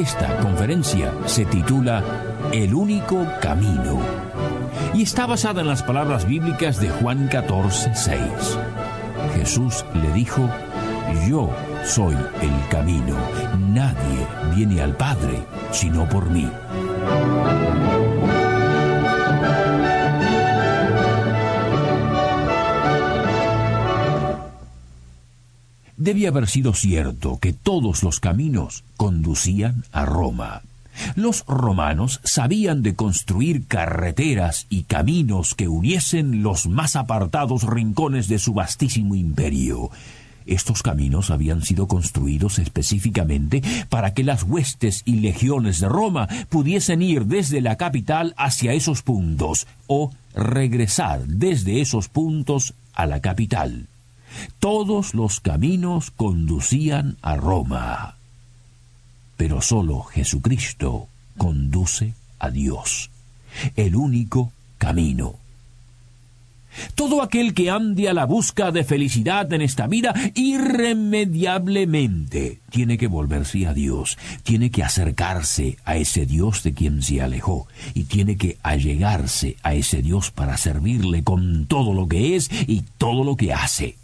Esta conferencia se titula El único camino y está basada en las palabras bíblicas de Juan 14, 6. Jesús le dijo, Yo soy el camino, nadie viene al Padre sino por mí. Debe haber sido cierto que todos los caminos conducían a Roma. Los romanos sabían de construir carreteras y caminos que uniesen los más apartados rincones de su vastísimo imperio. Estos caminos habían sido construidos específicamente para que las huestes y legiones de Roma pudiesen ir desde la capital hacia esos puntos o regresar desde esos puntos a la capital. Todos los caminos conducían a Roma. Pero solo Jesucristo conduce a Dios, el único camino. Todo aquel que ande a la busca de felicidad en esta vida irremediablemente tiene que volverse a Dios, tiene que acercarse a ese Dios de quien se alejó y tiene que allegarse a ese Dios para servirle con todo lo que es y todo lo que hace.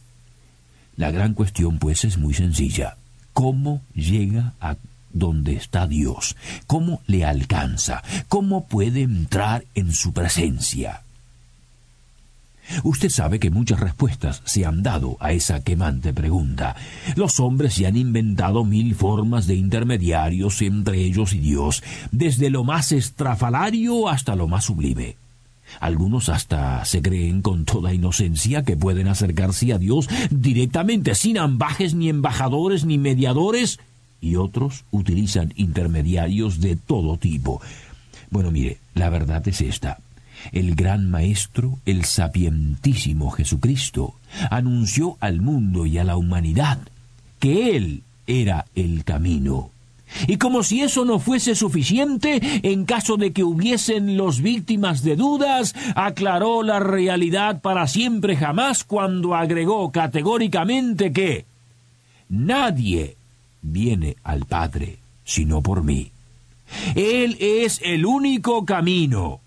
La gran cuestión pues es muy sencilla. ¿Cómo llega a donde está Dios? ¿Cómo le alcanza? ¿Cómo puede entrar en su presencia? Usted sabe que muchas respuestas se han dado a esa quemante pregunta. Los hombres se han inventado mil formas de intermediarios entre ellos y Dios, desde lo más estrafalario hasta lo más sublime. Algunos hasta se creen con toda inocencia que pueden acercarse a Dios directamente, sin ambajes, ni embajadores, ni mediadores, y otros utilizan intermediarios de todo tipo. Bueno, mire, la verdad es esta. El gran Maestro, el sapientísimo Jesucristo, anunció al mundo y a la humanidad que Él era el camino y como si eso no fuese suficiente, en caso de que hubiesen los víctimas de dudas, aclaró la realidad para siempre jamás cuando agregó categóricamente que nadie viene al Padre sino por mí. Él es el único camino.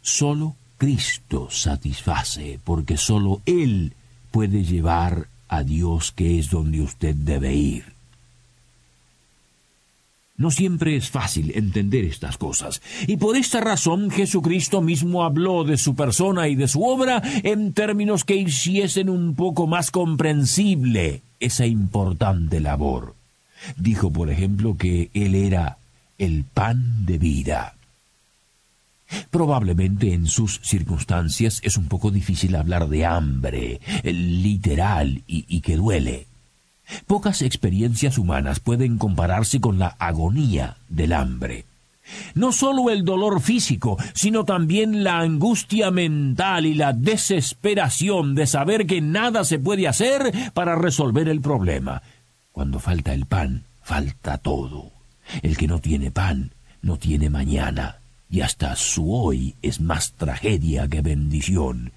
Solo Cristo satisface, porque solo Él puede llevar a Dios que es donde usted debe ir. No siempre es fácil entender estas cosas, y por esta razón Jesucristo mismo habló de su persona y de su obra en términos que hiciesen un poco más comprensible esa importante labor. Dijo, por ejemplo, que Él era el pan de vida. Probablemente en sus circunstancias es un poco difícil hablar de hambre, literal y, y que duele. Pocas experiencias humanas pueden compararse con la agonía del hambre. No sólo el dolor físico, sino también la angustia mental y la desesperación de saber que nada se puede hacer para resolver el problema. Cuando falta el pan, falta todo. El que no tiene pan, no tiene mañana, y hasta su hoy es más tragedia que bendición.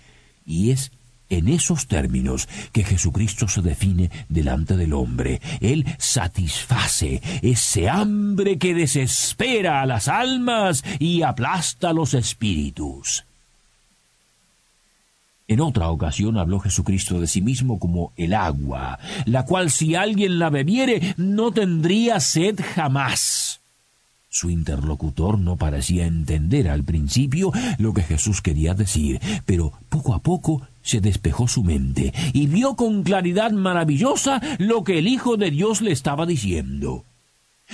Y es en esos términos que Jesucristo se define delante del hombre. Él satisface ese hambre que desespera a las almas y aplasta los espíritus. En otra ocasión habló Jesucristo de sí mismo como el agua, la cual si alguien la bebiere no tendría sed jamás. Su interlocutor no parecía entender al principio lo que Jesús quería decir, pero poco a poco se despejó su mente y vio con claridad maravillosa lo que el Hijo de Dios le estaba diciendo.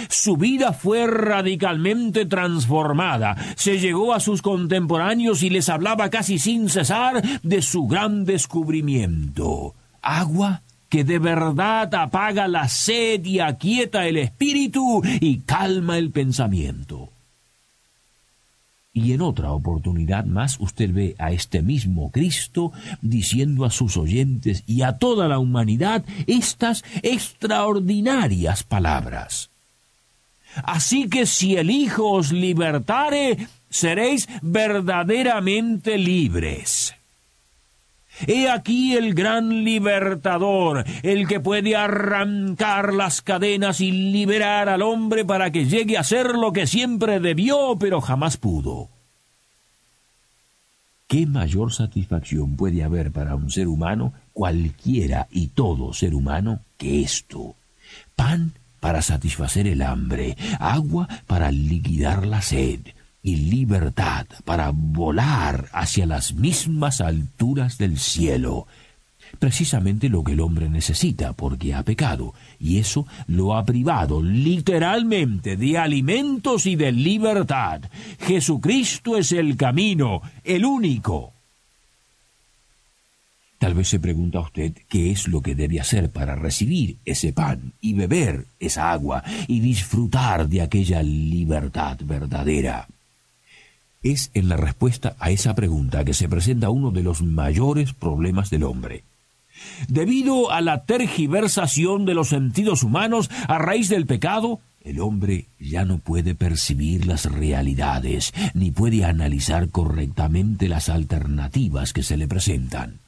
Su vida fue radicalmente transformada. Se llegó a sus contemporáneos y les hablaba casi sin cesar de su gran descubrimiento. Agua que de verdad apaga la sed y aquieta el espíritu y calma el pensamiento. Y en otra oportunidad más usted ve a este mismo Cristo diciendo a sus oyentes y a toda la humanidad estas extraordinarias palabras. Así que si el Hijo os libertare, seréis verdaderamente libres. He aquí el gran libertador, el que puede arrancar las cadenas y liberar al hombre para que llegue a ser lo que siempre debió, pero jamás pudo. ¿Qué mayor satisfacción puede haber para un ser humano, cualquiera y todo ser humano, que esto? Pan para satisfacer el hambre, agua para liquidar la sed, y libertad para volar hacia las mismas alturas del cielo. Precisamente lo que el hombre necesita porque ha pecado, y eso lo ha privado literalmente de alimentos y de libertad. Jesucristo es el camino, el único. Tal vez se pregunta usted qué es lo que debe hacer para recibir ese pan y beber esa agua y disfrutar de aquella libertad verdadera. Es en la respuesta a esa pregunta que se presenta uno de los mayores problemas del hombre. Debido a la tergiversación de los sentidos humanos a raíz del pecado, el hombre ya no puede percibir las realidades, ni puede analizar correctamente las alternativas que se le presentan.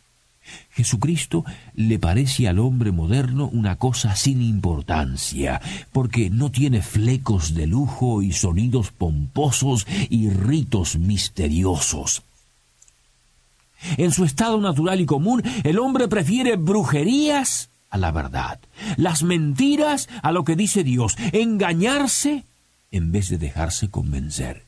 Jesucristo le parece al hombre moderno una cosa sin importancia, porque no tiene flecos de lujo y sonidos pomposos y ritos misteriosos. En su estado natural y común, el hombre prefiere brujerías a la verdad, las mentiras a lo que dice Dios, engañarse en vez de dejarse convencer.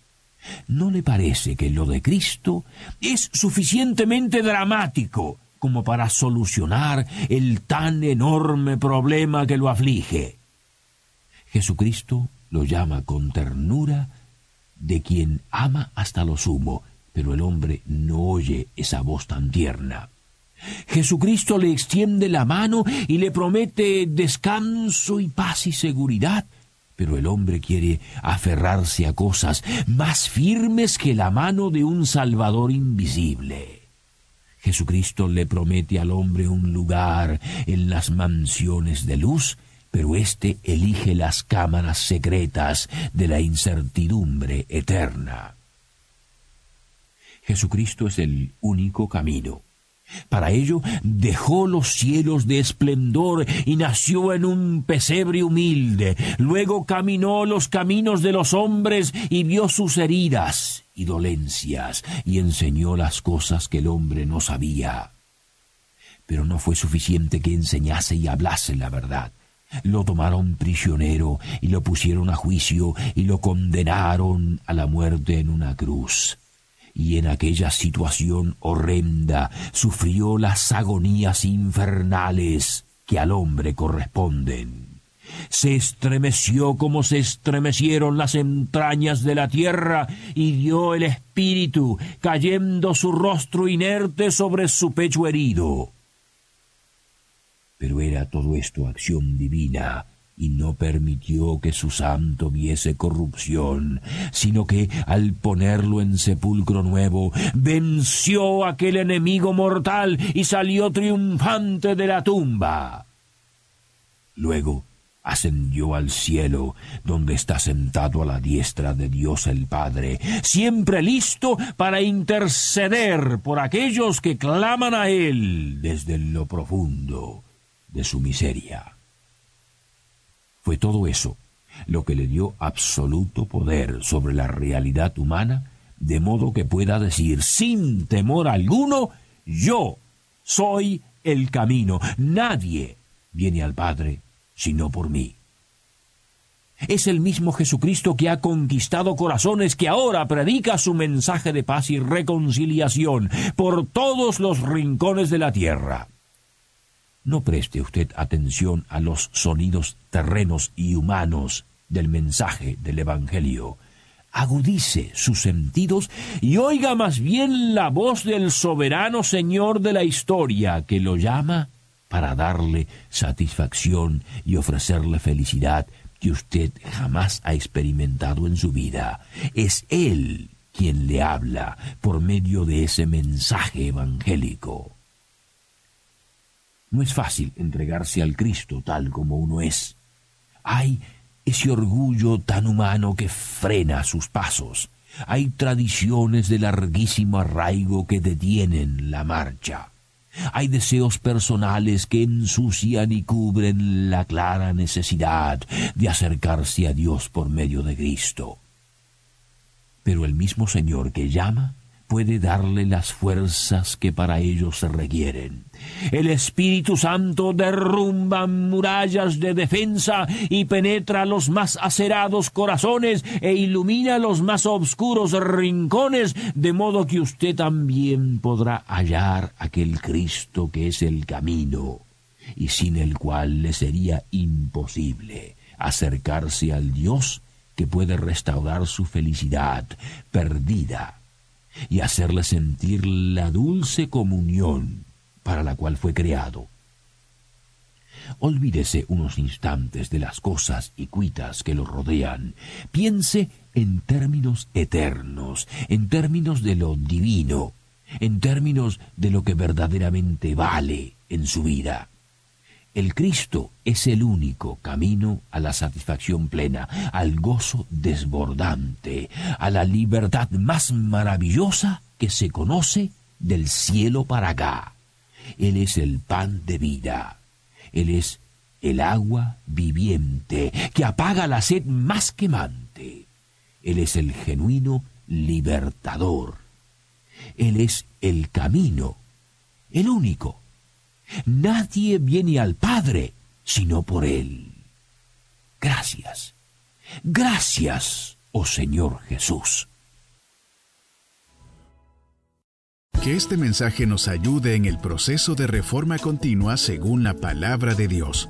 ¿No le parece que lo de Cristo es suficientemente dramático como para solucionar el tan enorme problema que lo aflige. Jesucristo lo llama con ternura de quien ama hasta lo sumo, pero el hombre no oye esa voz tan tierna. Jesucristo le extiende la mano y le promete descanso y paz y seguridad, pero el hombre quiere aferrarse a cosas más firmes que la mano de un Salvador invisible. Jesucristo le promete al hombre un lugar en las mansiones de luz, pero éste elige las cámaras secretas de la incertidumbre eterna. Jesucristo es el único camino. Para ello dejó los cielos de esplendor y nació en un pesebre humilde. Luego caminó los caminos de los hombres y vio sus heridas y dolencias y enseñó las cosas que el hombre no sabía. Pero no fue suficiente que enseñase y hablase la verdad. Lo tomaron prisionero y lo pusieron a juicio y lo condenaron a la muerte en una cruz y en aquella situación horrenda sufrió las agonías infernales que al hombre corresponden. Se estremeció como se estremecieron las entrañas de la tierra y dio el espíritu, cayendo su rostro inerte sobre su pecho herido. Pero era todo esto acción divina, y no permitió que su santo viese corrupción, sino que al ponerlo en sepulcro nuevo, venció aquel enemigo mortal y salió triunfante de la tumba. Luego ascendió al cielo, donde está sentado a la diestra de Dios el Padre, siempre listo para interceder por aquellos que claman a Él desde lo profundo de su miseria. Fue todo eso lo que le dio absoluto poder sobre la realidad humana, de modo que pueda decir sin temor alguno, yo soy el camino, nadie viene al Padre sino por mí. Es el mismo Jesucristo que ha conquistado corazones que ahora predica su mensaje de paz y reconciliación por todos los rincones de la tierra. No preste usted atención a los sonidos terrenos y humanos del mensaje del Evangelio. Agudice sus sentidos y oiga más bien la voz del soberano Señor de la historia que lo llama para darle satisfacción y ofrecerle felicidad que usted jamás ha experimentado en su vida. Es Él quien le habla por medio de ese mensaje evangélico. No es fácil entregarse al Cristo tal como uno es. Hay ese orgullo tan humano que frena sus pasos. Hay tradiciones de larguísimo arraigo que detienen la marcha. Hay deseos personales que ensucian y cubren la clara necesidad de acercarse a Dios por medio de Cristo. Pero el mismo Señor que llama puede darle las fuerzas que para ello se requieren. El Espíritu Santo derrumba murallas de defensa y penetra los más acerados corazones e ilumina los más oscuros rincones, de modo que usted también podrá hallar aquel Cristo que es el camino y sin el cual le sería imposible acercarse al Dios que puede restaurar su felicidad perdida y hacerle sentir la dulce comunión para la cual fue creado. Olvídese unos instantes de las cosas y cuitas que lo rodean. Piense en términos eternos, en términos de lo divino, en términos de lo que verdaderamente vale en su vida. El Cristo es el único camino a la satisfacción plena, al gozo desbordante, a la libertad más maravillosa que se conoce del cielo para acá. Él es el pan de vida. Él es el agua viviente que apaga la sed más quemante. Él es el genuino libertador. Él es el camino, el único Nadie viene al Padre sino por Él. Gracias. Gracias, oh Señor Jesús. Que este mensaje nos ayude en el proceso de reforma continua según la palabra de Dios.